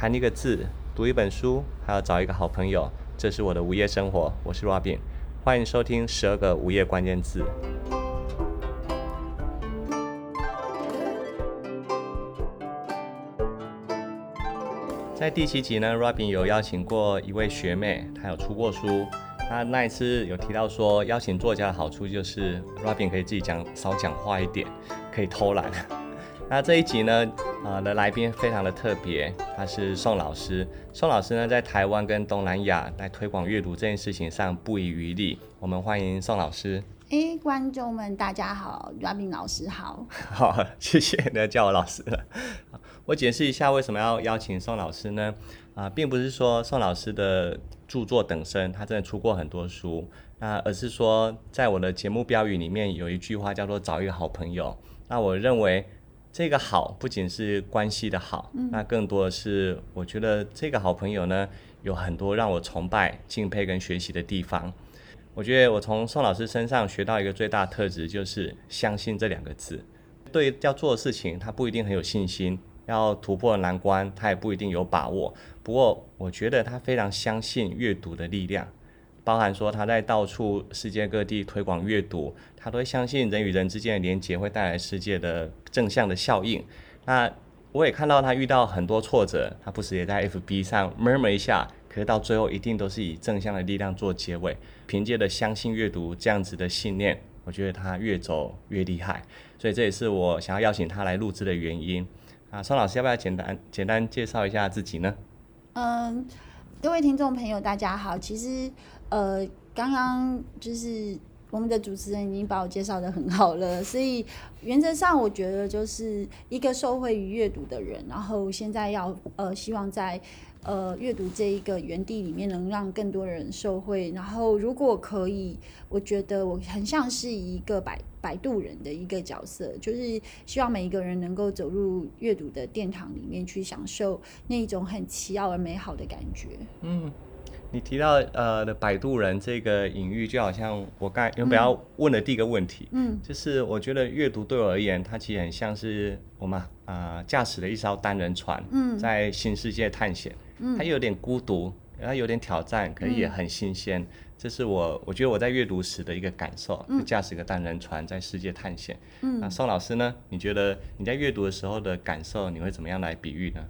谈一个字，读一本书，还要找一个好朋友，这是我的午夜生活。我是 Robin，欢迎收听十二个午夜关键字。在第七集呢，Robin 有邀请过一位学妹，她有出过书。她那一次有提到说，邀请作家的好处就是，Robin 可以自己讲，少讲话一点，可以偷懒。那这一集呢，呃的来宾非常的特别，他是宋老师。宋老师呢，在台湾跟东南亚来推广阅读这件事情上不遗余力。我们欢迎宋老师。哎，观众们大家好，Robin 老师好。好，谢谢你叫我老师了。我解释一下为什么要邀请宋老师呢？啊、呃，并不是说宋老师的著作等身，他真的出过很多书，那而是说在我的节目标语里面有一句话叫做“找一个好朋友”。那我认为这个好不仅是关系的好，嗯、那更多的是我觉得这个好朋友呢，有很多让我崇拜、敬佩跟学习的地方。我觉得我从宋老师身上学到一个最大的特质，就是相信这两个字。对要做的事情，他不一定很有信心；要突破难关，他也不一定有把握。不过，我觉得他非常相信阅读的力量，包含说他在到处世界各地推广阅读，他都会相信人与人之间的连结会带来世界的正向的效应。那我也看到他遇到很多挫折，他不时也在 FB 上 murmur 一下。可是到最后一定都是以正向的力量做结尾，凭借着相信阅读这样子的信念，我觉得他越走越厉害，所以这也是我想要邀请他来录制的原因。啊，宋老师要不要简单简单介绍一下自己呢？嗯，各位听众朋友大家好，其实呃刚刚就是我们的主持人已经把我介绍得很好了，所以原则上我觉得就是一个受惠于阅读的人，然后现在要呃希望在。呃，阅读这一个园地里面能让更多人受惠，然后如果可以，我觉得我很像是一个摆摆渡人的一个角色，就是希望每一个人能够走入阅读的殿堂里面去享受那一种很奇妙而美好的感觉。嗯。你提到呃的摆渡人这个隐喻，就好像我刚才原本要问的第一个问题，嗯，就是我觉得阅读对我而言，它其实很像是我们啊驾驶了一艘单人船，嗯，在新世界探险，嗯，它有点孤独，然后有点挑战，可是也很新鲜，嗯，这是我我觉得我在阅读时的一个感受，就，驾驶个单人船在世界探险，嗯，那宋老师呢？你觉得你在阅读的时候的感受，你会怎么样来比喻呢？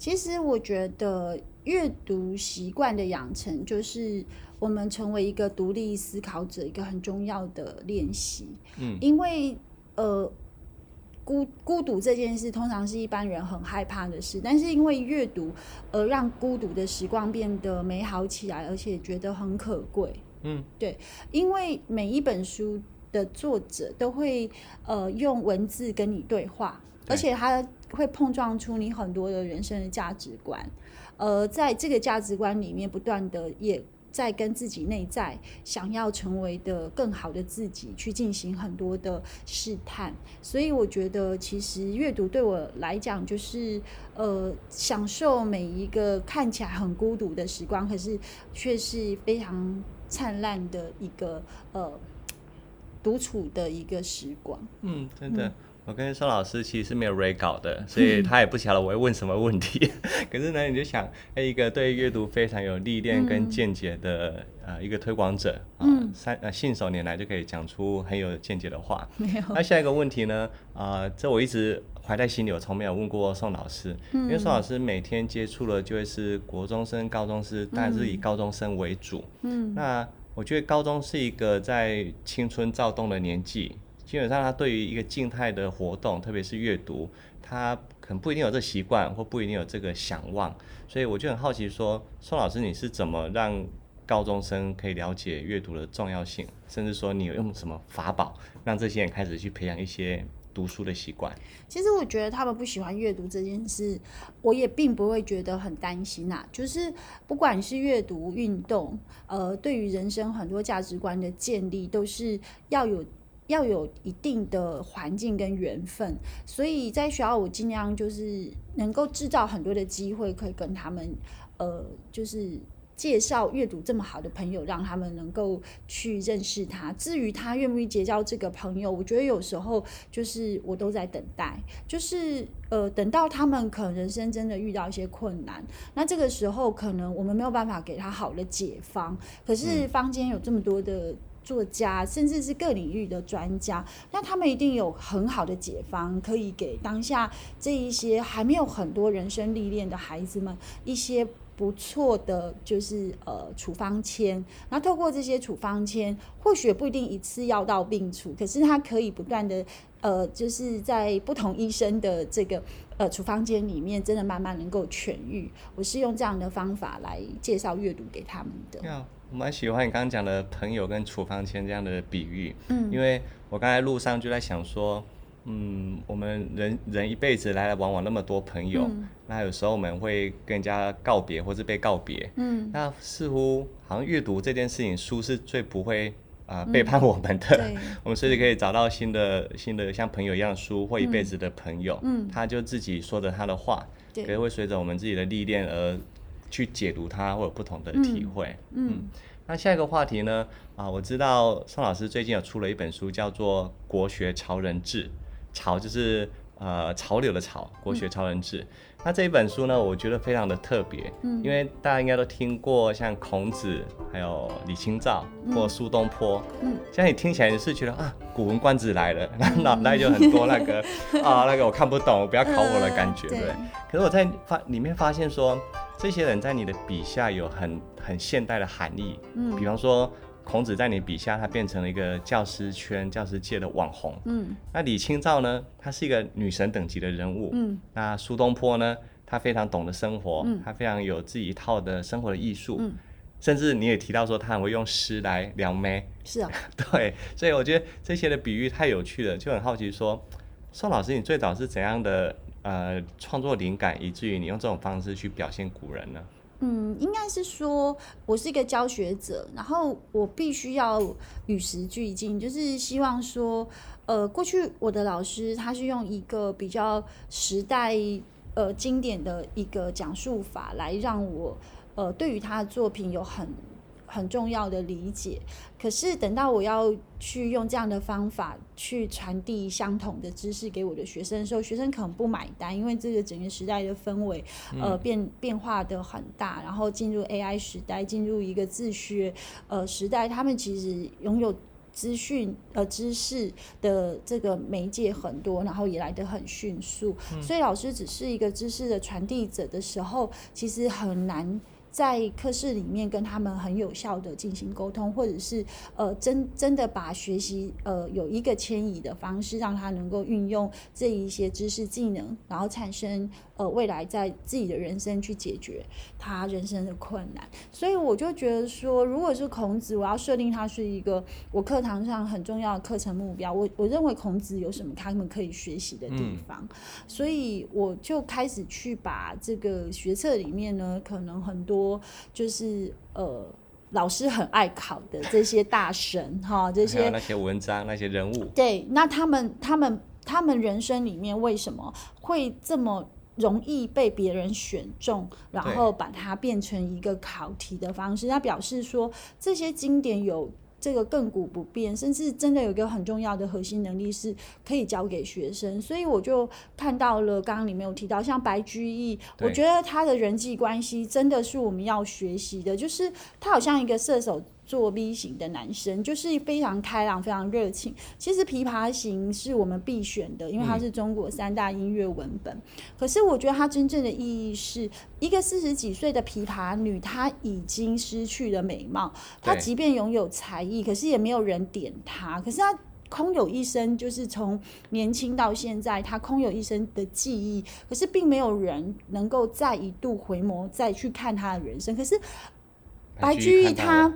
其实我觉得阅读习惯的养成，就是我们成为一个独立思考者一个很重要的练习。嗯，因为呃孤孤独这件事，通常是一般人很害怕的事，但是因为阅读而让孤独的时光变得美好起来，而且觉得很可贵。嗯，对，因为每一本书的作者都会呃用文字跟你对话，对，而且他。会碰撞出你很多的人生的价值观，呃，在这个价值观里面，不断的也在跟自己内在想要成为的更好的自己去进行很多的试探。所以我觉得，其实阅读对我来讲，就是呃，享受每一个看起来很孤独的时光，可是却是非常灿烂的一个呃独处的一个时光。嗯，真的。嗯我跟宋老师其实是没有 re 稿的，所以 他也不晓得我会问什么问题。可是呢，你就想，哎，一个对阅读非常有历练跟见解的、嗯、呃一个推广者啊，三呃信手拈来就可以讲出很有见解的话。没有。那下一个问题呢？啊、呃，这我一直怀在心里，我从没有问过宋老师，嗯、因为宋老师每天接触的就会是国中生、高中生，但是以高中生为主。嗯。那我觉得高中是一个在青春躁动的年纪。基本上，他对于一个静态的活动，特别是阅读，他可能不一定有这习惯，或不一定有这个想望。所以我就很好奇说，宋老师，你是怎么让高中生可以了解阅读的重要性，甚至说你有用什么法宝，让这些人开始去培养一些读书的习惯？其实我觉得他们不喜欢阅读这件事，我也并不会觉得很担心呐。就是不管是阅读、运动，呃，对于人生很多价值观的建立，都是要有。要有一定的环境跟缘分，所以在学校我尽量就是能够制造很多的机会，可以跟他们，呃，就是介绍阅读这么好的朋友，让他们能够去认识他。至于他愿不愿意结交这个朋友，我觉得有时候就是我都在等待，就是呃，等到他们可能人生真的遇到一些困难，那这个时候可能我们没有办法给他好的解方。可是坊间有这么多的。作家，甚至是各领域的专家，那他们一定有很好的解方，可以给当下这一些还没有很多人生历练的孩子们一些不错的，就是呃处方签。那透过这些处方签，或许不一定一次药到病除，可是他可以不断的呃，就是在不同医生的这个呃处方间里面，真的慢慢能够痊愈。我是用这样的方法来介绍阅读给他们的。我蛮喜欢你刚刚讲的朋友跟处方签这样的比喻，嗯，因为我刚才路上就在想说，嗯，我们人人一辈子来来往往那么多朋友，嗯，那有时候我们会跟人家告别或是被告别，嗯，那似乎好像阅读这件事情，书是最不会啊、呃、背叛我们的，嗯、我们甚至可以找到新的新的像朋友一样书或一辈子的朋友，嗯，他就自己说着他的话，对，可是会随着我们自己的历练而。去解读它，会有不同的体会。嗯，嗯，那下一个话题呢？啊，我知道宋老师最近有出了一本书，叫做《国学潮人志》，潮就是呃潮流的潮，国学潮人志。嗯那这一本书呢，我觉得非常的特别，嗯，因为大家应该都听过像孔子，还有李清照或苏东坡，嗯，现在你听起来是觉得啊，《古文观止》来了，那脑袋就很多那个 啊，那个我看不懂，不要考我的感觉，对。可是我在发里面发现说，这些人在你的笔下有很很现代的含义，嗯，比方说。孔子在你笔下，他变成了一个教师圈、教师界的网红。嗯，那李清照呢？她是一个女神等级的人物。嗯，那苏东坡呢？他非常懂得生活，嗯，他非常有自己一套的生活的艺术。嗯，甚至你也提到说，他很会用诗来撩妹。是啊，对，所以我觉得这些的比喻太有趣了，就很好奇说，宋老师，你最早是怎样的呃创作灵感，以至于你用这种方式去表现古人呢？嗯，应该是说，我是一个教学者，然后我必须要与时俱进，就是希望说，呃，过去我的老师他是用一个比较时代呃经典的一个讲述法来让我呃对于他的作品有很。很重要的理解，可是等到我要去用这样的方法去传递相同的知识给我的学生的时候，学生可能不买单，因为这个整个时代的氛围，呃，变变化的很大，然后进入 AI 时代，进入一个自学呃时代，他们其实拥有资讯呃知识的这个媒介很多，然后也来得很迅速，所以老师只是一个知识的传递者的时候，其实很难。在课室里面跟他们很有效的进行沟通，或者是呃真真的把学习呃有一个迁移的方式，让他能够运用这一些知识技能，然后产生呃未来在自己的人生去解决他人生的困难。所以我就觉得说，如果是孔子，我要设定他是一个我课堂上很重要的课程目标。我我认为孔子有什么他们可以学习的地方，嗯，所以我就开始去把这个学册里面呢，可能很多。说就是呃，老师很爱考的这些大神哈，这些那些文章那些人物，对，那他们他们他们人生里面为什么会这么容易被别人选中，然后把它变成一个考题的方式？他表示说这些经典有。这个亘古不变，甚至真的有一个很重要的核心能力是可以教给学生，所以我就看到了刚刚你没有提到，像白居易，我觉得他的人际关系真的是我们要学习的，就是他好像一个射手。做 V 型的男生就是非常开朗、非常热情。其实《琵琶行》是我们必选的，因为它是中国三大音乐文本。嗯。可是我觉得它真正的意义是一个四十几岁的琵琶女，她已经失去了美貌。她即便拥有才艺，可是也没有人点她。可是她空有一生，就是从年轻到现在，她空有一生的记忆。可是并没有人能够再一度回眸，再去看她的人生。可是白居易他。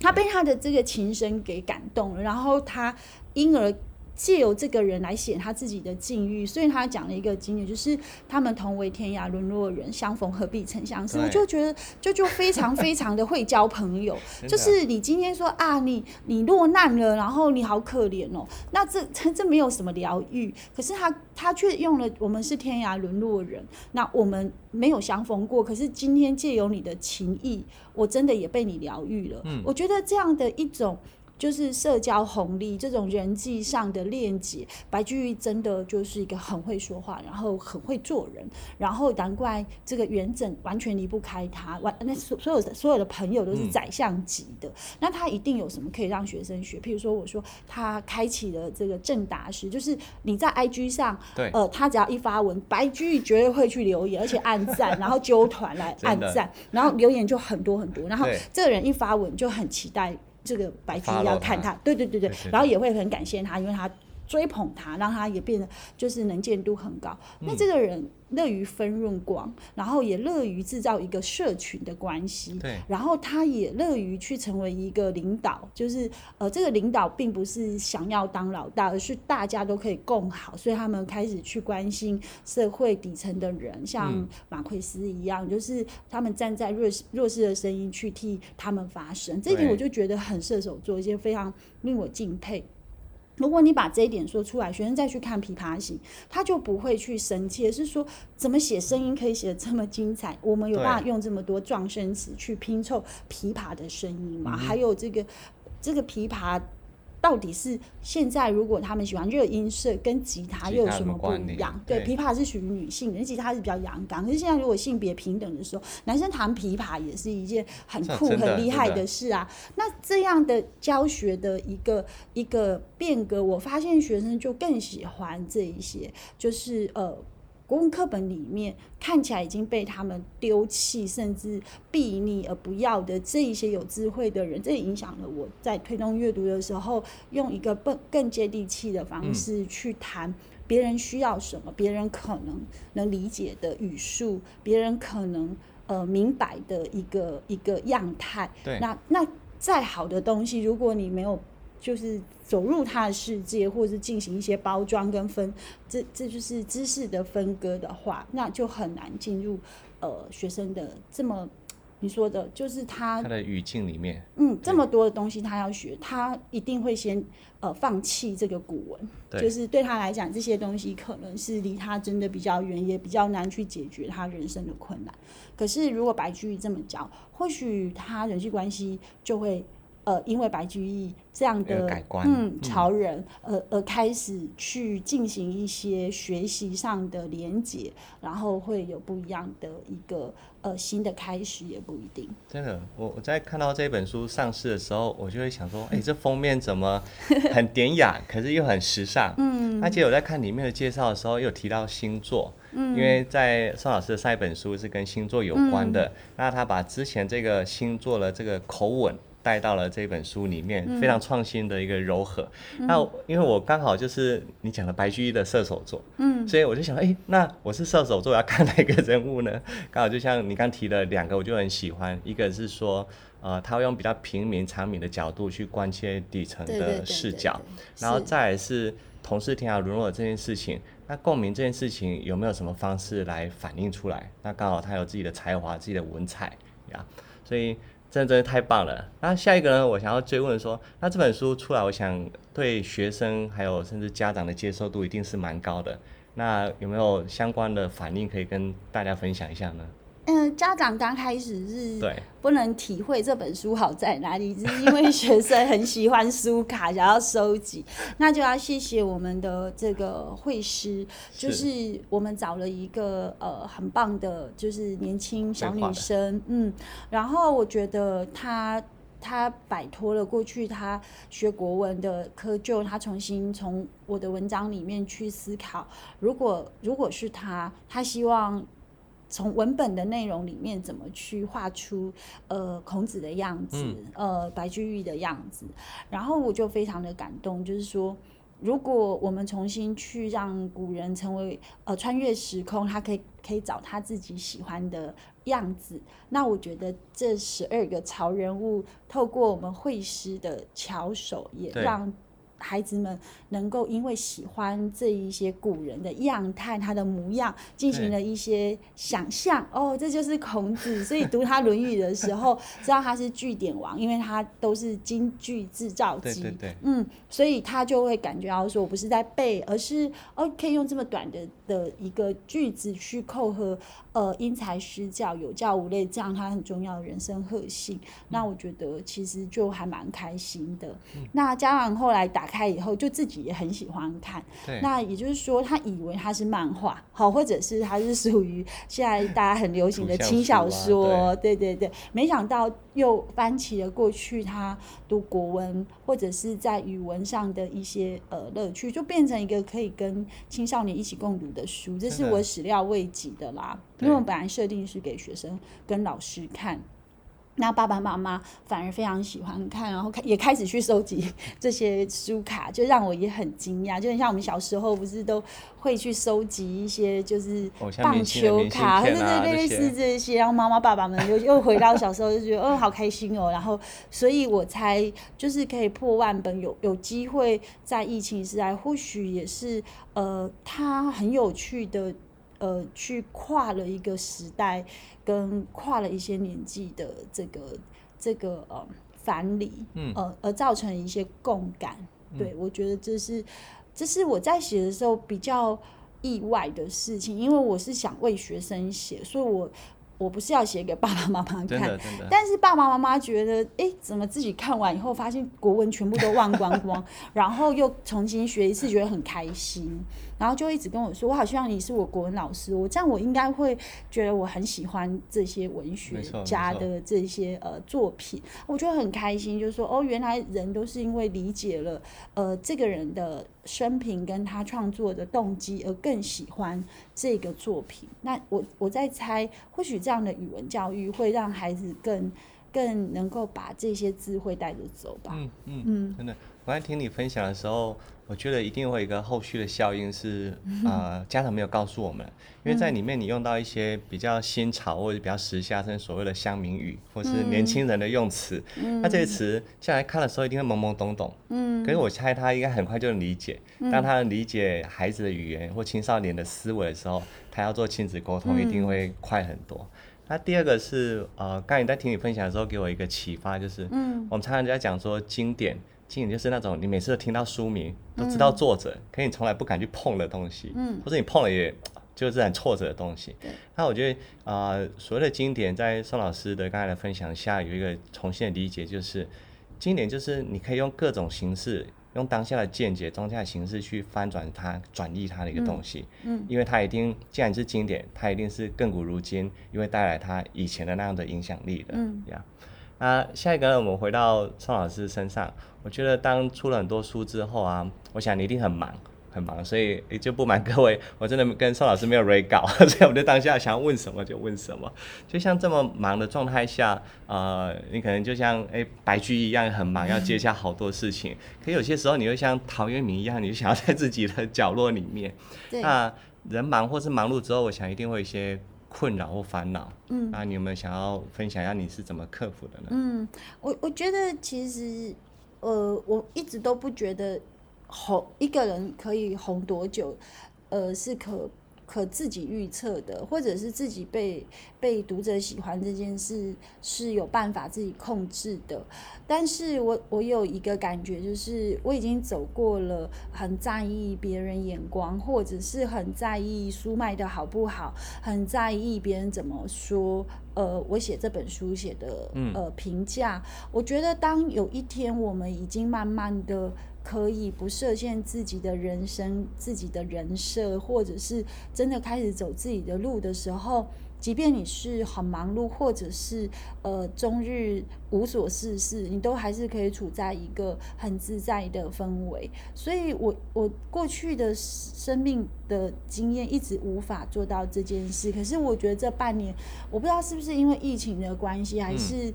他被他的这个琴声给感动了，然后他因而借由这个人来写他自己的境遇，所以他讲了一个经验，就是他们同为天涯沦落人，相逢何必曾相识。我就觉得就就非常非常的会交朋友，就是你今天说啊，你你落难了，然后你好可怜哦，那这这这没有什么疗愈，可是他他却用了我们是天涯沦落人，那我们没有相逢过，可是今天借由你的情谊，我真的也被你疗愈了。嗯，我觉得这样的一种。就是社交红利这种人际上的链接，白居易真的就是一个很会说话，然后很会做人，然后难怪这个元稹完全离不开他，完那所所有的所有的朋友都是宰相级的，嗯，那他一定有什么可以让学生学？譬如说，我说他开启了这个正达式，就是你在 IG 上，对，呃，他只要一发文，白居易绝对会去留言，而且按赞，然后揪团来 按赞，然后留言就很多很多，然后这个人一发文就很期待。这个白居易要看他，对。对对对，然后也会很感谢他，因为他追捧他，让他也变得就是能见度很高。那这个人。乐于分润广，然后也乐于制造一个社群的关系。对，然后他也乐于去成为一个领导，就是呃，这个领导并不是想要当老大，而是大家都可以共好，所以他们开始去关心社会底层的人，像马奎斯一样，嗯、就是他们站在弱势弱势的声音去替他们发声。这一点我就觉得很射手座，一些非常令我敬佩。如果你把这一点说出来，学生再去看《琵琶行》，他就不会去生气，是说怎么写声音可以写的这么精彩？我们有办法用这么多撞声词去拼凑琵琶的声音吗？还有这个这个琵琶。到底是现在，如果他们喜欢热音色，跟吉他又有什么不一样？对，琵琶是属于女性的，吉他是比较阳刚。可是现在如果性别平等的时候，男生弹琵琶也是一件很酷、很厉害的事啊。那这样的教学的一个一个变革，我发现学生就更喜欢这一些，就是呃。国文课本里面看起来已经被他们丢弃，甚至避逆而不要的这一些有智慧的人，这也影响了我在推动阅读的时候，用一个更更接地气的方式去谈别人需要什么，别人可能能理解的语速，别人可能呃明白的一个一个样态。对，那那再好的东西，如果你没有。就是走入他的世界，或者是进行一些包装跟分，这这就是知识的分割的话，那就很难进入呃学生的这么你说的，就是他他的语境里面，嗯，这么多的东西他要学，他一定会先呃放弃这个古文，就是对他来讲，这些东西可能是离他真的比较远，也比较难去解决他人生的困难。可是如果白居易这么教，或许他人际关系就会。呃，因为白居易这样的改观嗯潮人，呃而开始去进行一些学习上的连结，然后会有不一样的一个呃新的开始，也不一定。真的，我我在看到这本书上市的时候，我就会想说，哎、欸，这封面怎么很典雅，可是又很时尚？嗯，而且我在看里面的介绍的时候，又提到星座，嗯，因为在宋老师的上一本书是跟星座有关的，嗯、那他把之前这个星座的这个口吻。带到了这本书里面，非常创新的一个柔和。嗯、那因为我刚好就是你讲的白居易的射手座，嗯，所以我就想，哎、欸，那我是射手座，我要看哪个人物呢？刚好就像你刚提的两个，我就很喜欢。一个是说，呃，他会用比较平民、常民的角度去关切底层的视角，然后再来是同是天涯沦落这件事情，那共鸣这件事情有没有什么方式来反映出来？那刚好他有自己的才华、自己的文采呀，所以。真的真的太棒了！那下一个呢？我想要追问说，那这本书出来，我想对学生还有甚至家长的接受度一定是蛮高的。那有没有相关的反应可以跟大家分享一下呢？嗯，家长刚开始是不能体会这本书好在哪里，只是因为学生很喜欢书卡，想要收集，那就要谢谢我们的这个会师，就是。我们找了一个呃很棒的，就是年轻小女生，嗯，然后我觉得她她摆脱了过去她学国文的窠臼，她重新从我的文章里面去思考，如果如果是她，她希望。从文本的内容里面怎么去画出呃孔子的样子，嗯、呃白居易的样子，然后我就非常的感动，就是说，如果我们重新去让古人成为呃穿越时空，他可以可以找他自己喜欢的样子，那我觉得这十二个潮人物透过我们会师的巧手，也让孩子们能够因为喜欢这一些古人的样态，他的模样，进行了一些想象。哦，这就是孔子，所以读他《论语》的时候，知道他是句点王，因为他都是金句制造机。对对对。嗯，所以他就会感觉到说，我不是在背，而是哦，可以用这么短的的一个句子去扣合，呃，因材施教，有教无类，这样他很重要的人生核心。嗯、那我觉得其实就还蛮开心的。嗯、那家长后来打开以后，就自己也很喜欢看。那也就是说，他以为他是漫画，好，或者是他是属于现在大家很流行的轻小说。啊、对，对对对，没想到又翻起了过去他读国文或者是在语文上的一些呃乐趣，就变成一个可以跟青少年一起共读的书。这是我始料未及的啦，因为我本来设定是给学生跟老师看。那爸爸妈妈反而非常喜欢看，然后开也开始去收集这些书卡，就让我也很惊讶。就很像我们小时候不是都会去收集一些就是棒球卡，对对对，类似这些。然后妈妈爸爸们又又回到小时候就觉得，哦，好开心哦。然后，所以我才就是可以破万本，有有机会在疫情时代，或许也是呃，它很有趣的。呃，去跨了一个时代，跟跨了一些年纪的这个这个呃反理，嗯，呃，而造成一些共感。嗯、对，我觉得这是这是我在写的时候比较意外的事情，因为我是想为学生写，所以我。我不是要写给爸爸妈妈看，但是爸爸妈妈觉得，哎、欸，怎么自己看完以后发现国文全部都忘光光，然后又重新学一次，觉得很开心，然后就一直跟我说，我好希望你是我国文老师，我这样我应该会觉得我很喜欢这些文学家的这些呃作品，我觉得很开心，就是说，哦，原来人都是因为理解了呃这个人的生平跟他创作的动机而更喜欢这个作品。那我我在猜，或许。这样的语文教育会让孩子更更能够把这些智慧带着走吧。嗯嗯嗯，真的，我刚才听你分享的时候，我觉得一定会有一个后续的效应是，呃，家长没有告诉我们，因为在里面你用到一些比较新潮或者比较时下，甚至所谓的乡民语，或是年轻人的用词，嗯、那这些词下来看的时候一定会懵懵懂懂。嗯，可是我猜他应该很快就能理解。当他理解孩子的语言或青少年的思维的时候，他要做亲子沟通一定会快很多。那第二个是，呃，刚才你在听你分享的时候，给我一个启发，就是，嗯，我们常常在讲说经典，经典就是那种你每次都听到书名，都知道作者，可你从来不敢去碰的东西，嗯，或者你碰了也就是很挫折的东西。那我觉得，呃，所谓的经典，在宋老师的刚才的分享下，有一个重新的理解，就是经典就是你可以用各种形式。用当下的见解、当下的形式去翻转它、转译它的一个东西，嗯，嗯，因为它一定既然是经典，它一定是亘古如今，因为带来它以前的那样的影响力的，嗯，呀，啊，下一个呢，我们回到宋老师身上，我觉得当出了很多书之后啊，我想你一定很忙。很忙，所以也就不瞒各位，我真的跟宋老师没有 re 稿，所以我就当下想要问什么就问什么。就像这么忙的状态下，呃，你可能就像哎、欸、白居易一样很忙，要接下好多事情。可有些时候，你又像陶渊明一样，你就想要在自己的角落里面。对那人忙或是忙碌之后，我想一定会有一些困扰或烦恼。嗯，那你有没有想要分享一下你是怎么克服的呢？嗯，我我觉得其实，呃，我一直都不觉得。红一个人可以红多久，呃，是可可自己预测的，或者是自己被被读者喜欢这件事是有办法自己控制的。但是我我有一个感觉，就是我已经走过了很在意别人眼光，或者是很在意书卖的好不好，很在意别人怎么说。呃，我写这本书写的呃评价，我觉得当有一天我们已经慢慢的。可以不设限自己的人生、自己的人设，或者是真的开始走自己的路的时候，即便你是很忙碌，或者是呃终日无所事事，你都还是可以处在一个很自在的氛围。所以我我过去的生命的经验一直无法做到这件事。可是我觉得这半年，我不知道是不是因为疫情的关系，还是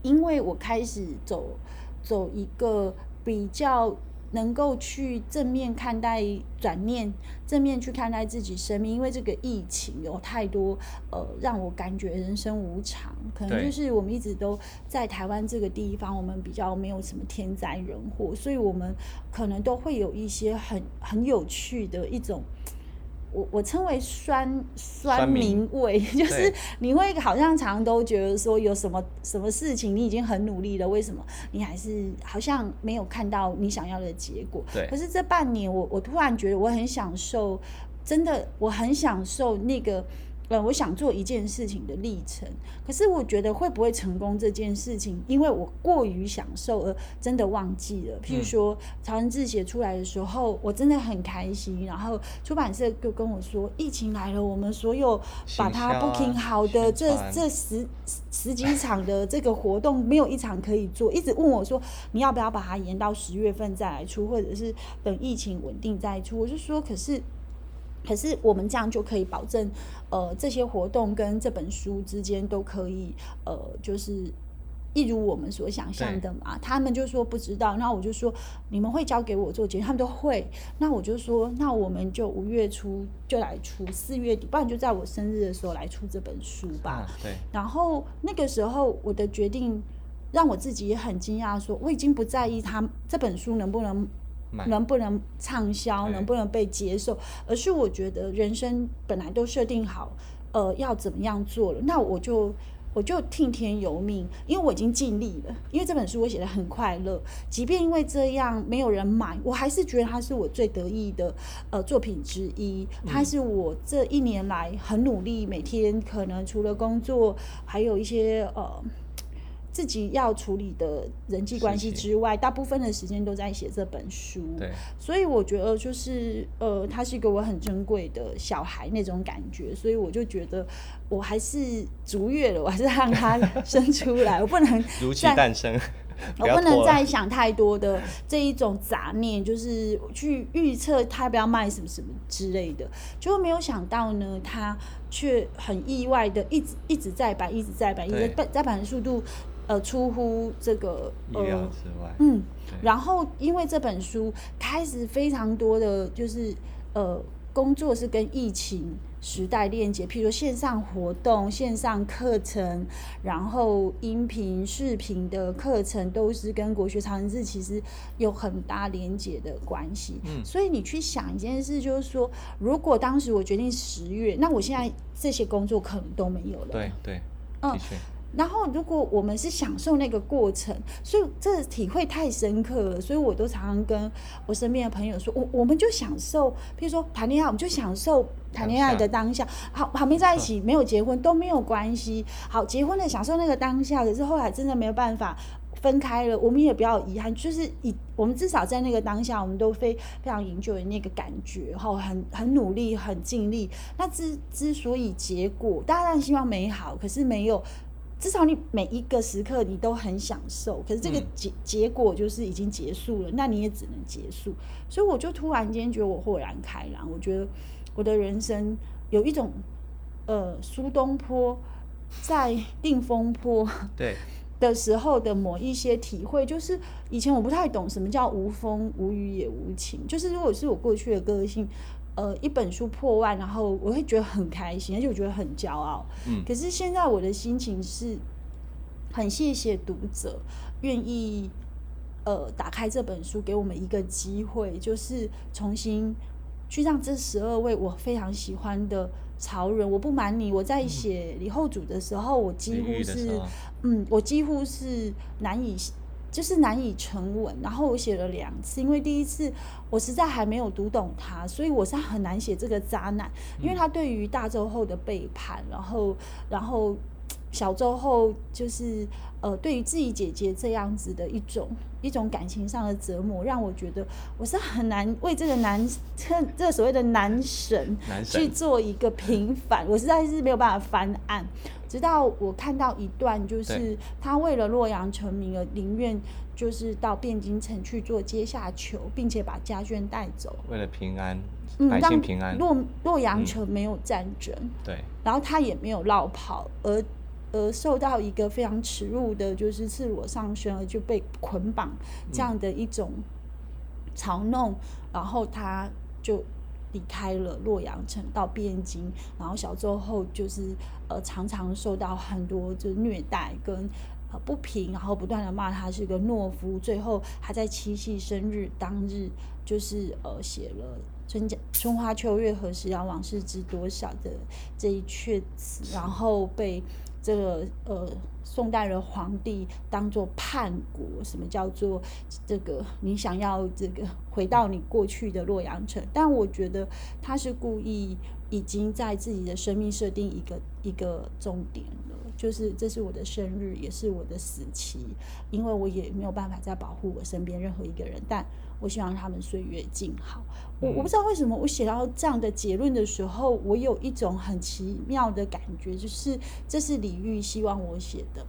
因为我开始走走一个。比较能够去正面看待、转念、正面去看待自己生命，因为这个疫情有太多呃，让我感觉人生无常。可能就是我们一直都在台湾这个地方，我们比较没有什么天灾人祸，所以我们可能都会有一些很很有趣的一种。我我称为酸酸民味，就是你会好像常常都觉得说有什么什么事情你已经很努力了，为什么你还是好像没有看到你想要的结果？对。可是这半年我我突然觉得我很享受，真的我很享受那个。呃，我想做一件事情的历程，可是我觉得会不会成功这件事情，因为我过于享受而真的忘记了。譬如说，嗯，曹文志写出来的时候，我真的很开心。然后出版社就跟我说，疫情来了，我们所有把它 booking 好的这这十十几场的这个活动，没有一场可以做，一直问我说，你要不要把它延到十月份再来出，或者是等疫情稳定再出？我就说，可是。可是我们这样就可以保证，呃，这些活动跟这本书之间都可以，呃，就是一如我们所想象的嘛。他们就说不知道，那我就说你们会交给我做决定，他们都会。那我就说，那我们就五月初就来出，四月底，不然就在我生日的时候来出这本书吧。啊，对。然后那个时候我的决定让我自己也很惊讶，说我已经不在意他这本书能不能。能不能畅销，能不能被接受，而是我觉得人生本来都设定好，呃，要怎么样做了，那我就我就听天由命，因为我已经尽力了。因为这本书我写的很快乐，即便因为这样没有人买，我还是觉得它是我最得意的呃作品之一。它是我这一年来很努力，每天可能除了工作，还有一些呃。自己要处理的人际关系之外，大部分的时间都在写这本书。对，所以我觉得就是呃，他是一个我很珍贵的小孩那种感觉，所以我就觉得我还是足月了，我还是让他生出来，我不能 如期诞生，我不能再想太多的这一种杂念，就是去预测他不要卖什么什么之类的，就没有想到呢，他却很意外的一直一直在摆，一直在摆，一直在在版的速度。呃，出乎这个意料之外。嗯，然后因为这本书开始非常多的就是呃工作是跟疫情时代链接，譬如说线上活动、线上课程，然后音频、视频的课程都是跟国学曹文志其实有很大连接的关系。嗯，所以你去想一件事，就是说，如果当时我决定十月，那我现在这些工作可能都没有了。对对，嗯。然后，如果我们是享受那个过程，所以这体会太深刻了。所以我都常常跟我身边的朋友说，我我们就享受，比如说谈恋爱，我们就享受谈恋爱的当下。好，好没在一起，没有结婚都没有关系。好，结婚了享受那个当下，可是后来真的没有办法分开了，我们也不要遗憾，就是以我们至少在那个当下，我们都非非常营救的那个感觉，哈，很很努力，很尽力。那之之所以结果，当然希望美好，可是没有。至少你每一个时刻你都很享受，可是这个结结果就是已经结束了，那你也只能结束。所以我就突然间觉得我豁然开朗，我觉得我的人生有一种呃苏东坡在定风波对 的时候的某一些体会，就是以前我不太懂什么叫无风无雨也无晴，就是如果是我过去的个性。呃，一本书破万，然后我会觉得很开心，而且我觉得很骄傲。嗯，可是现在我的心情是很谢谢读者愿意呃打开这本书，给我们一个机会，就是重新去让这十二位我非常喜欢的潮人。我不瞒你，我在写李后主的时候，我几乎是嗯，我几乎是难以。就是难以沉稳，然后我写了两次，因为第一次我实在还没有读懂他，所以我是很难写这个渣男，因为他对于大周后的背叛，然后然后小周后就是呃对于自己姐姐这样子的一种一种感情上的折磨，让我觉得我是很难为这个男 这这所谓的男神去做一个平反，我实在是没有办法翻案。直到我看到一段，就是他为了洛阳成名而宁愿就是到汴京城去做阶下囚，并且把家眷带走，为了平安，百姓平安。嗯、让洛洛阳城没有战争，嗯、对，然后他也没有落跑，而而受到一个非常耻辱的，就是赤裸上身而就被捆绑这样的一种。嘲弄，然后他就离开了洛阳城，到汴京，然后小周后就是呃常常受到很多就虐待跟呃不平，然后不断的骂他是个懦夫，最后他在七夕生日当日就是呃写了春江春花秋月何时了，往事知多少的这一阙词，然后被。这个呃，宋代的皇帝当做叛国，什么叫做这个？你想要这个回到你过去的洛阳城？但我觉得他是故意已经在自己的生命设定一个一个终点，就是这是我的生日，也是我的死期，因为我也没有办法再保护我身边任何一个人，但。我希望他们岁月静好。我我不知道为什么我写到这样的结论的时候，我有一种很奇妙的感觉，就是这是李煜希望我写的。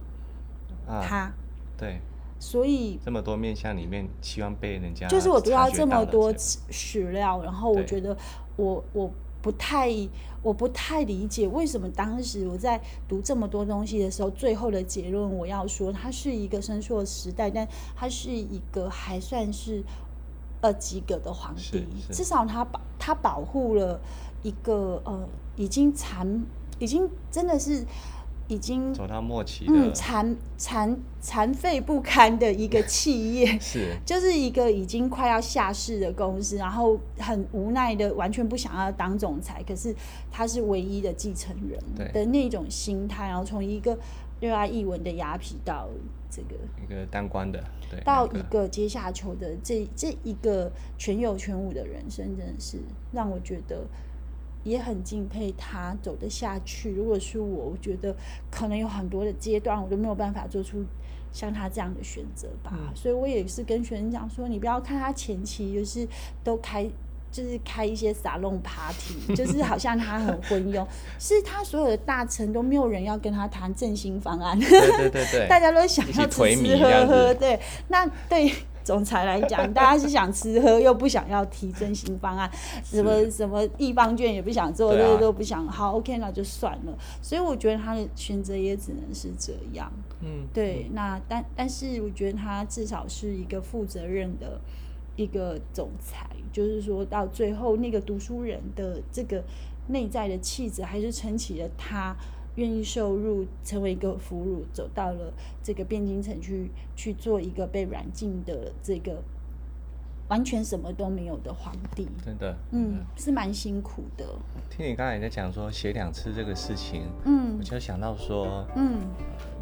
啊，他对，所以这么多面相里面，希望被人家就是我读到这么多史料，然后我觉得我我不太我不太理解为什么当时我在读这么多东西的时候，最后的结论我要说，它是一个生疏的时代，但它是一个还算是。呃，及格的皇帝，至少他保他保护了一个呃，已经残，已经真的是已经走到末期的，嗯，残残残废不堪的一个企业，是，就是一个已经快要下市的公司，然后很无奈的，完全不想要当总裁，可是他是唯一的继承人的那种心态，然后从一个热爱艺文的雅痞到这个一个当官的。到一个阶下囚的这这一个全有全无的人生，真的是让我觉得也很敬佩他走得下去。如果是我，我觉得可能有很多的阶段，我都没有办法做出像他这样的选择吧。嗯。所以我也是跟学生讲说，你不要看他前期就是都开。就是开一些沙龙 party，就是好像他很昏庸，是他所有的大臣都没有人要跟他谈振兴方案，对对对对，大家都想要吃吃喝喝，对，那对总裁来讲，大家是想吃喝又不想要提真心方案，什么什么地方券也不想做，这、啊、都不想，好，OK，那就算了。所以我觉得他的选择也只能是这样，嗯，对，那但但是我觉得他至少是一个负责任的一个总裁。就是说到最后，那个读书人的这个内在的气质，还是撑起了他愿意受入，成为一个俘虏，走到了这个汴京城去去做一个被软禁的这个完全什么都没有的皇帝。真的，嗯，是蛮辛苦的。听你刚才在讲说写两次这个事情，嗯，我就想到说，嗯，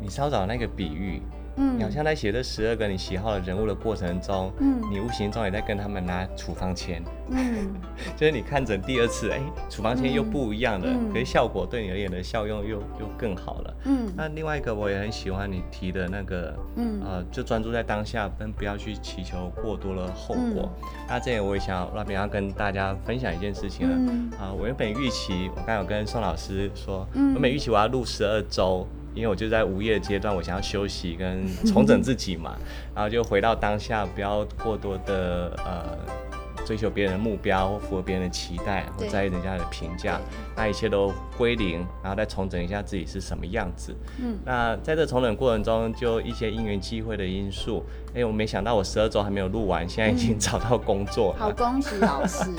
你稍早那个比喻。嗯，你好像在写这十二个你喜好的人物的过程中，嗯，你无形中也在跟他们拿处方签，嗯，就是你看诊第二次，哎、欸，处方签又不一样了，嗯，可是效果对你而言的效用又又更好了，嗯，那另外一个我也很喜欢你提的那个，嗯，呃，就专注在当下，跟不要去祈求过多的后果。嗯，那这里我也想那边要跟大家分享一件事情了，嗯，啊，我原本预期，我刚刚有跟宋老师说，嗯，我原本预期我要录十二周。因为我就在无业阶段，我想要休息跟重整自己嘛，然后就回到当下，不要过多的呃。追求别人的目标或符合别人的期待，或在意人家的评价，那一切都归零，然后再重整一下自己是什么样子。嗯，那在这重整过程中，就一些因缘机会的因素，哎、欸，我没想到我十二周还没有录完，现在已经找到工作。好，恭喜老师，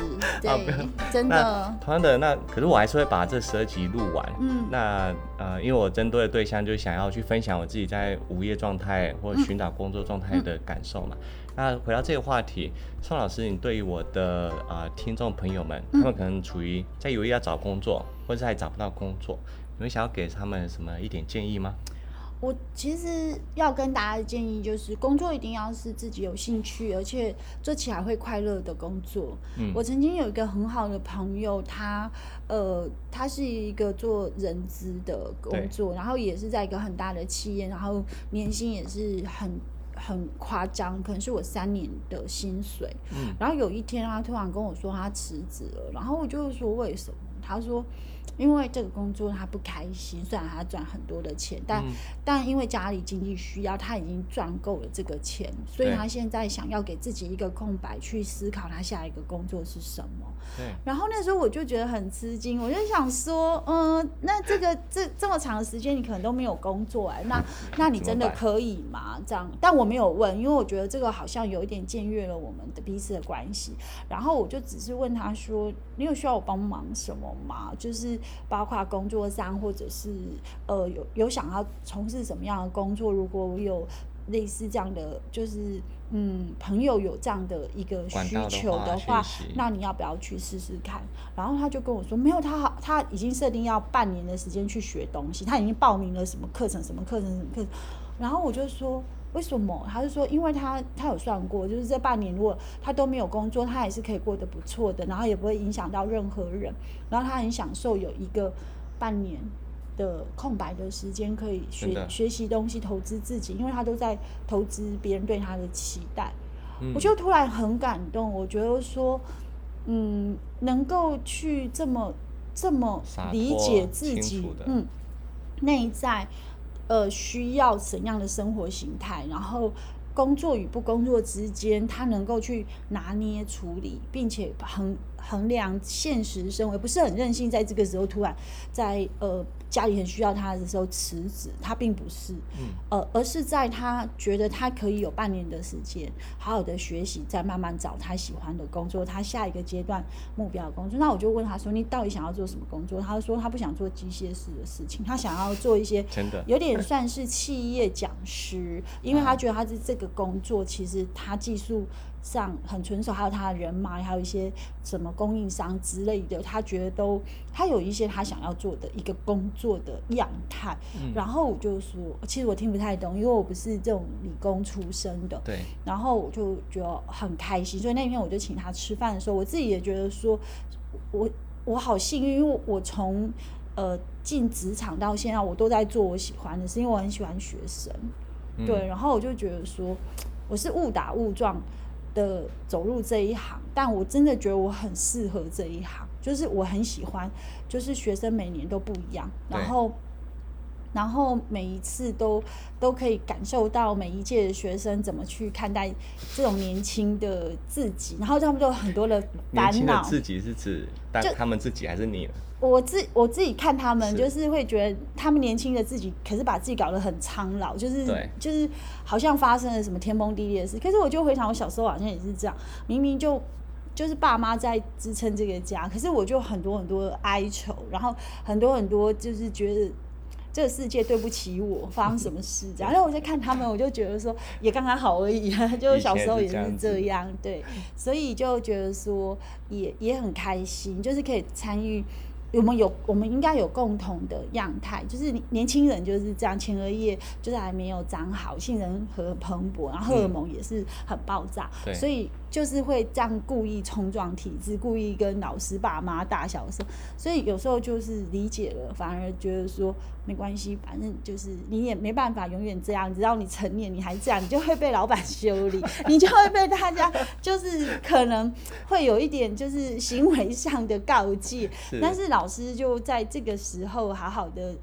对，真的。同样的，那可是我还是会把这十二集录完。嗯，那呃，因为我针对的对象就是想要去分享我自己在无业状态或者寻找工作状态的感受嘛。那回到这个话题，宋老师，你对于我的啊、呃、听众朋友们，他们可能处于在犹豫要找工作，或者是还找不到工作，你们想要给他们什么一点建议吗？我其实要跟大家的建议就是，工作一定要是自己有兴趣，而且做起来会快乐的工作。嗯，我曾经有一个很好的朋友，他呃，他是一个做人资的工作，然后也是在一个很大的企业，然后年薪也是很。很夸张，可能是我三年的薪水。嗯，然后有一天他突然跟我说他辞职了，然后我就说为什么？他说因为这个工作他不开心，虽然他赚很多的钱，但、嗯、但因为家里经济需要，他已经赚够了这个钱，所以他现在想要给自己一个空白去思考他下一个工作是什么。对。然后那时候我就觉得很吃惊，我就想说，嗯、呃，那这个这这么长的时间你可能都没有工作哎，那 那你真的可以吗？这样？但我没有问，因为我觉得这个好像有一点僭越了我们的彼此的关系。然后我就只是问他说：“你有需要我帮忙什么吗？就是。”包括工作上，或者是呃有有想要从事什么样的工作，如果我有类似这样的，就是嗯朋友有这样的一个需求的话，那你要不要去试试看？然后他就跟我说，没有，他好他已经设定要半年的时间去学东西，他已经报名了什么课程，什么课程，什么课程。然后我就说。为什么？他就说，因为他他有算过，就是这半年如果他都没有工作，他也是可以过得不错的，然后也不会影响到任何人，然后他很享受有一个半年的空白的时间可以学学习东西，投资自己，因为他都在投资别人对他的期待。嗯。我就突然很感动，我觉得说，嗯，能够去这么这么理解自己，嗯，内在。呃，需要怎样的生活形态？然后工作与不工作之间，他能够去拿捏处理，并且很衡量现实生活，不是很任性，在这个时候突然在呃。家里很需要他的时候辞职，他并不是，嗯，呃，而是在他觉得他可以有半年的时间，好好的学习，再慢慢找他喜欢的工作，他下一个阶段目标的工作。那我就问他说：“你到底想要做什么工作？”他说：“他不想做机械式的事情，他想要做一些 真的有点算是企业讲师，因为他觉得他是这个工作，其实他技术。”上很纯熟，还有他的人脉，还有一些什么供应商之类的，他觉得都他有一些他想要做的一个工作的样态。嗯、然后我就说，其实我听不太懂，因为我不是这种理工出身的。对。然后我就觉得很开心，所以那天我就请他吃饭的时候，我自己也觉得说，我我好幸运，因为我从呃进职场到现在，我都在做我喜欢的事，因为我很喜欢学生。嗯、对。然后我就觉得说，我是误打误撞。的走入这一行，但我真的觉得我很适合这一行，就是我很喜欢，就是学生每年都不一样，然后，然后每一次都都可以感受到每一届的学生怎么去看待这种年轻的自己，然后他们就有很多的烦恼。自己是指但他们自己还是你？我自我自己看他们，就是会觉得他们年轻的自己，可是把自己搞得很苍老，就是就是好像发生了什么天崩地裂的事。可是我就回想，我小时候好像也是这样，明明就就是爸妈在支撑这个家，可是我就很多很多哀愁，然后很多很多就是觉得这个世界对不起我，发生什么事这样。然后我在看他们，我就觉得说也刚刚好而已，就小时候也是这样，对，所以就觉得说也也很开心，就是可以参与。我们有，我们应该有共同的样态，就是年轻人就是这样，前额叶就是还没有长好，杏仁核蓬勃，然后荷尔蒙也是很爆炸，嗯、所以就是会这样故意冲撞体制，故意跟老师、爸妈大小声，所以有时候就是理解了，反而觉得说没关系，反正就是你也没办法永远这样，只要你成年你还这样，你就会被老板修理，你就会被大家就是可能会有一点就是行为上的告诫，但是。老师就在这个时候好好的，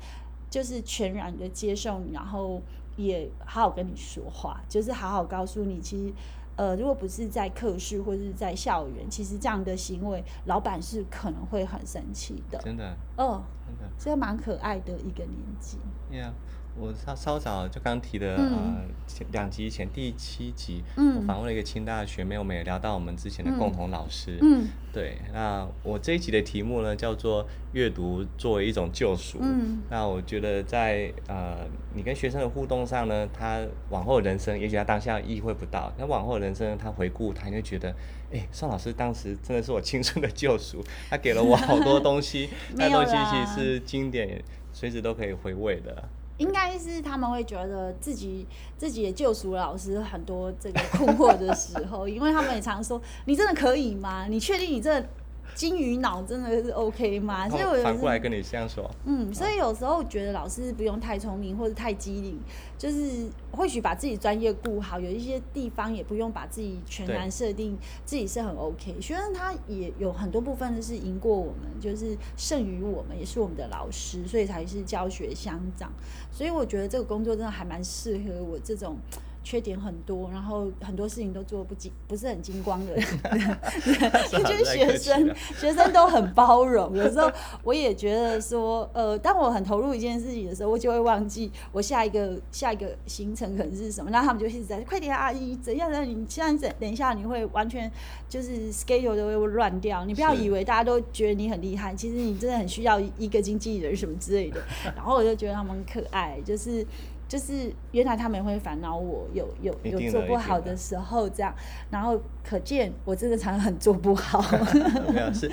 就是全然的接受你，然后也好好跟你说话，就是好好告诉你，其实，呃，如果不是在课室或者是在校园，其实这样的行为，老板是可能会很生气的。真的，哦，真的，这蛮可爱的一个年纪。Yeah. 我稍稍早就刚提的，呃，两集前第七集，嗯、我访问了一个清大的学妹，我们也聊到我们之前的共同老师。嗯，对。那我这一集的题目呢，叫做“阅读作为一种救赎”。嗯，那我觉得在呃，你跟学生的互动上呢，他往后人生，也许他当下意会不到，那往后人生他回顾，他就觉得，哎、欸，宋老师当时真的是我青春的救赎，他给了我好多东西，那东西其实是经典，随时都可以回味的。应该是他们会觉得自己自己也救赎了老师很多这个困惑的时候，因为他们也常说：“你真的可以吗？你确定你这金鱼脑真的是 OK 吗？所以我反过来跟你这样说。嗯，所以有时候觉得老师不用太聪明或者太机灵，就是或许把自己专业顾好，有一些地方也不用把自己全然设定自己是很 OK。学生他也有很多部分是赢过我们，就是胜于我们，也是我们的老师，所以才是教学相长。所以我觉得这个工作真的还蛮适合我这种。缺点很多，然后很多事情都做不精，不是很精光的人。就是学生，学生都很包容。有时候我也觉得说，呃，当我很投入一件事情的时候，我就会忘记我下一个下一个行程可能是什么。然后他们就一直在快点阿姨怎样？你现在等等一下，你会完全就是 schedule 都会乱掉。你不要以为大家都觉得你很厉害，其实你真的很需要一个经纪人什么之类的。然后我就觉得他们很可爱，就是。就是原来他们会烦恼我有有有做不好的时候这样，然后可见我真的常常很做不好。没有是，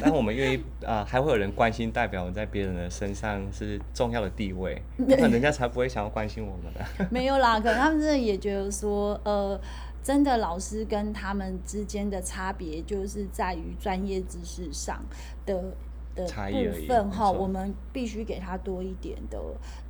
但我们愿意啊、呃，还会有人关心，代表我在别人的身上是重要的地位，那人家才不会想要关心我们的。没有啦，可能他们真的也觉得说，呃，真的老师跟他们之间的差别就是在于专业知识上的。的部分哈，我们必须给他多一点的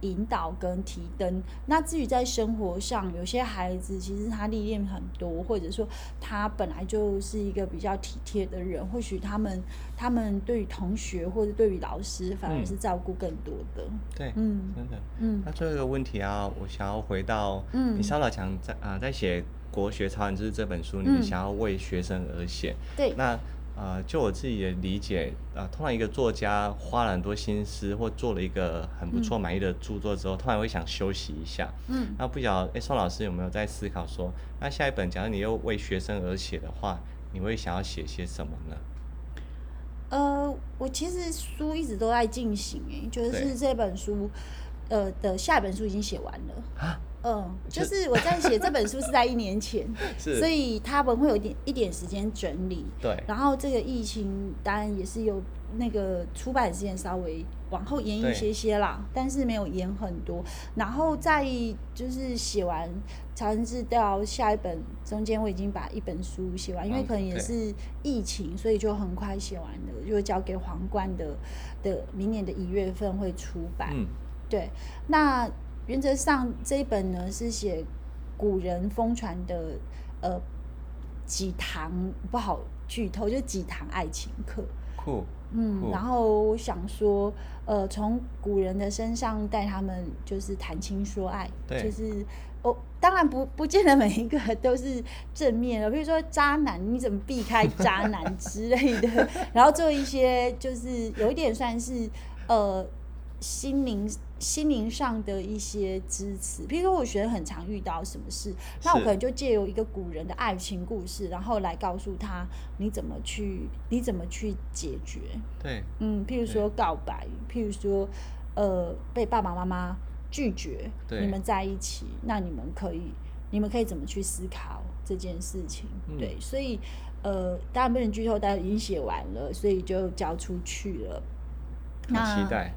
引导跟提灯。那至于在生活上，有些孩子其实他历练很多，或者说他本来就是一个比较体贴的人，或许他们他们对于同学或者对于老师反而是照顾更多的。嗯、对，嗯，真的，嗯。那最后一个问题啊，我想要回到，嗯，你萧老强在啊、呃，在写《国学超人》就是这本书，你想要为学生而写，嗯、对，那。啊、呃，就我自己的理解，啊、呃，通常一个作家花了很多心思，或做了一个很不错、满意的著作之后，嗯、突然会想休息一下。嗯。那不晓得，哎，宋老师有没有在思考说，那下一本，假如你又为学生而写的话，你会想要写些什么呢？呃，我其实书一直都在进行，哎，就是这本书，呃的下一本书已经写完了。啊。嗯，就是我在写这本书是在一年前，是所以他们会有一点一点时间整理。对，然后这个疫情当然也是有那个出版时间稍微往后延一些些啦，但是没有延很多。然后在就是写完《超人之道》下一本中间，我已经把一本书写完，因为可能也是疫情，所以就很快写完了，就交给皇冠的的明年的一月份会出版。嗯，对，那。原则上这一本呢是写古人疯传的呃几堂不好剧透，就几堂爱情课。酷，嗯，然后我想说，呃，从古人的身上带他们就是谈情说爱，就是哦，当然不不见得每一个都是正面的，比如说渣男，你怎么避开渣男之类的，然后做一些就是有一点算是呃。心灵心灵上的一些支持，比如说我学生很常遇到什么事，那我可能就借由一个古人的爱情故事，然后来告诉他你怎么去你怎么去解决。对，嗯，譬如说告白，譬如说呃被爸爸妈妈拒绝，你们在一起，那你们可以你们可以怎么去思考这件事情？嗯、对，所以呃当然不能剧透，大家已经写完了，所以就交出去了。那期待。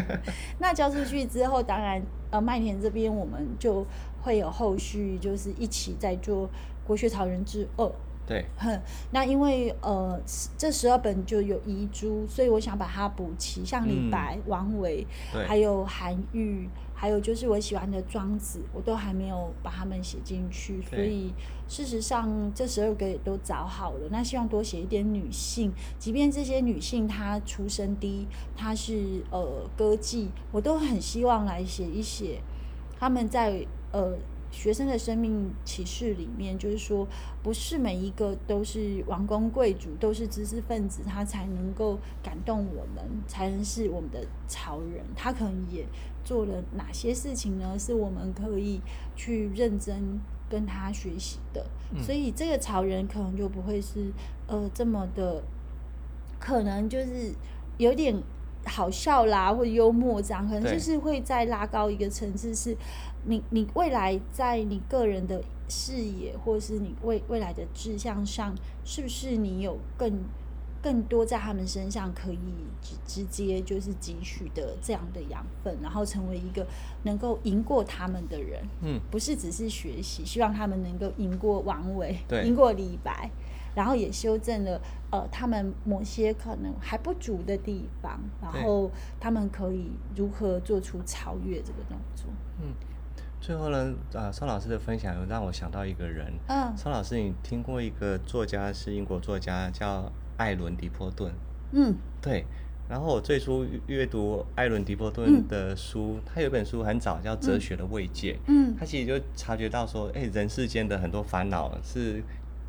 那交出去之后，当然，呃，麦田这边我们就会有后续，就是一起在做《国学草人之二》。对。哼，那因为呃，这十二本就有遗珠，所以我想把它补齐，像李白、嗯、王维，还有韩愈。还有就是我喜欢的庄子，我都还没有把他们写进去，所以事实上这十二个也都找好了。那希望多写一点女性，即便这些女性她出身低，她是呃歌妓，我都很希望来写一写她们在呃。学生的生命启示里面，就是说，不是每一个都是王公贵族，都是知识分子，他才能够感动我们，才能是我们的潮人。他可能也做了哪些事情呢？是我们可以去认真跟他学习的。嗯。所以这个潮人可能就不会是呃这么的，可能就是有点好笑啦，或幽默这样，可能就是会再拉高一个层次是。你你未来在你个人的视野，或是你未未来的志向上，是不是你有更更多在他们身上可以直直接就是汲取的这样的养分，然后成为一个能够赢过他们的人？嗯，不是只是学习，希望他们能够赢过王维，对，赢过李白。然后也修正了呃他们某些可能还不足的地方，然后他们可以如何做出超越这个动作。嗯，最后呢，啊，宋老师的分享又让我想到一个人。嗯，宋老师，你听过一个作家是英国作家叫艾伦·迪波顿？嗯，对。然后我最初阅读艾伦·迪波顿的书，嗯、他有一本书很早叫《哲学的慰藉》。嗯，他其实就察觉到说，哎，人世间的很多烦恼是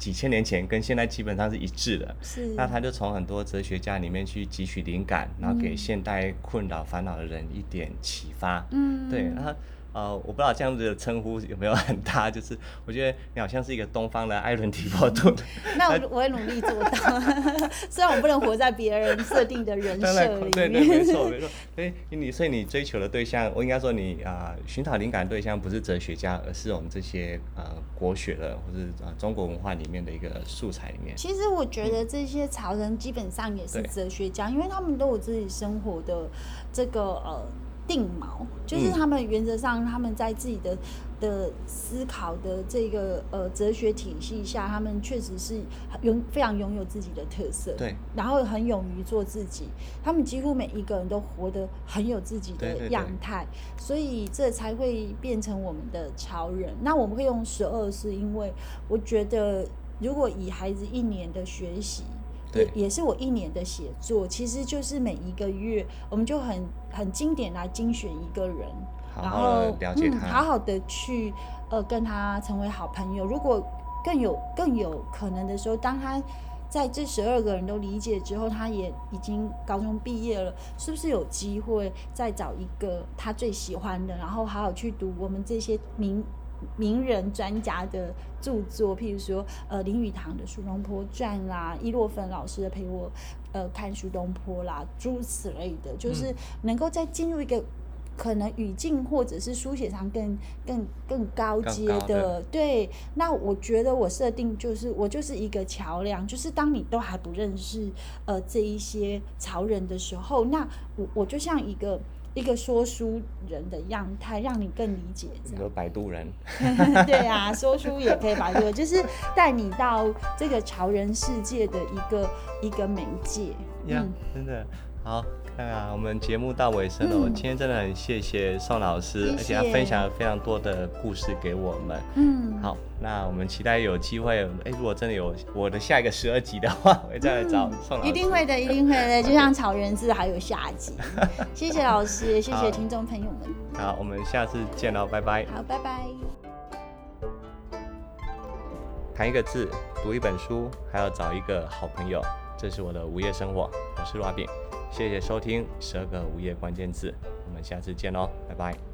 几千年前跟现在基本上是一致的。是。那他就从很多哲学家里面去汲取灵感，然后给现代困扰烦恼的人一点启发。嗯，对，然后。呃，我不知道这样子的称呼有没有很大，就是我觉得你好像是一个东方的艾伦·提波顿。那我我会努力做到，虽然我不能活在别人设定的人设里面。对对，没错 没错。所以你所以你追求的对象，我应该说你啊，寻找灵感的对象不是哲学家，而是我们这些呃国学的或者啊中国文化里面的一个素材里面。其实我觉得这些潮人基本上也是哲学家，嗯、因为他们都有自己生活的这个呃。定锚，就是他们原则上他们在自己的的思考的这个呃哲学体系下，他们确实是拥非常拥有自己的特色，对，然后很勇于做自己。他们几乎每一个人都活得很有自己的样态，所以这才会变成我们的潮人。那我们会用十二，是因为我觉得如果以孩子一年的学习。也也是我一年的写作，其实就是每一个月，我们就很很经典来精选一个人，好好然后了解他，嗯，好好的去呃跟他成为好朋友。如果更有更有可能的时候，当他在这十二个人都理解之后，他也已经高中毕业了，是不是有机会再找一个他最喜欢的，然后好好去读我们这些名。名人专家的著作，譬如说，呃，林语堂的《苏东坡传》啦，伊洛芬老师的《陪我呃看苏东坡》啦，诸如此类的，就是能够再进入一个可能语境或者是书写上更更更高阶的，对。那我觉得我设定就是我就是一个桥梁，就是当你都还不认识呃这一些潮人的时候，那我我就像一个。一个说书人的样态，让你更理解。一个摆渡人。对啊，说书也可以摆渡，就是带你到这个潮人世界的一个一个媒介。呀、yeah, 嗯，真的好。看啊，我们节目到尾声了。我、嗯、今天真的很谢谢宋老师，谢谢，而且他分享了非常多的故事给我们。嗯，好，那我们期待有机会，哎，如果真的有我的下一个十二集的话，我会再来找宋老师。一定会的，一定会的。就像草原志还有下集。谢谢老师，谢谢听众朋友们。好，我们下次见喽，拜拜。好，拜拜。谈一个字，读一本书，还要找一个好朋友，这是我的午夜生活。我是 Robin。谢谢收听十二个午夜关键字，我们下次见喽，拜拜。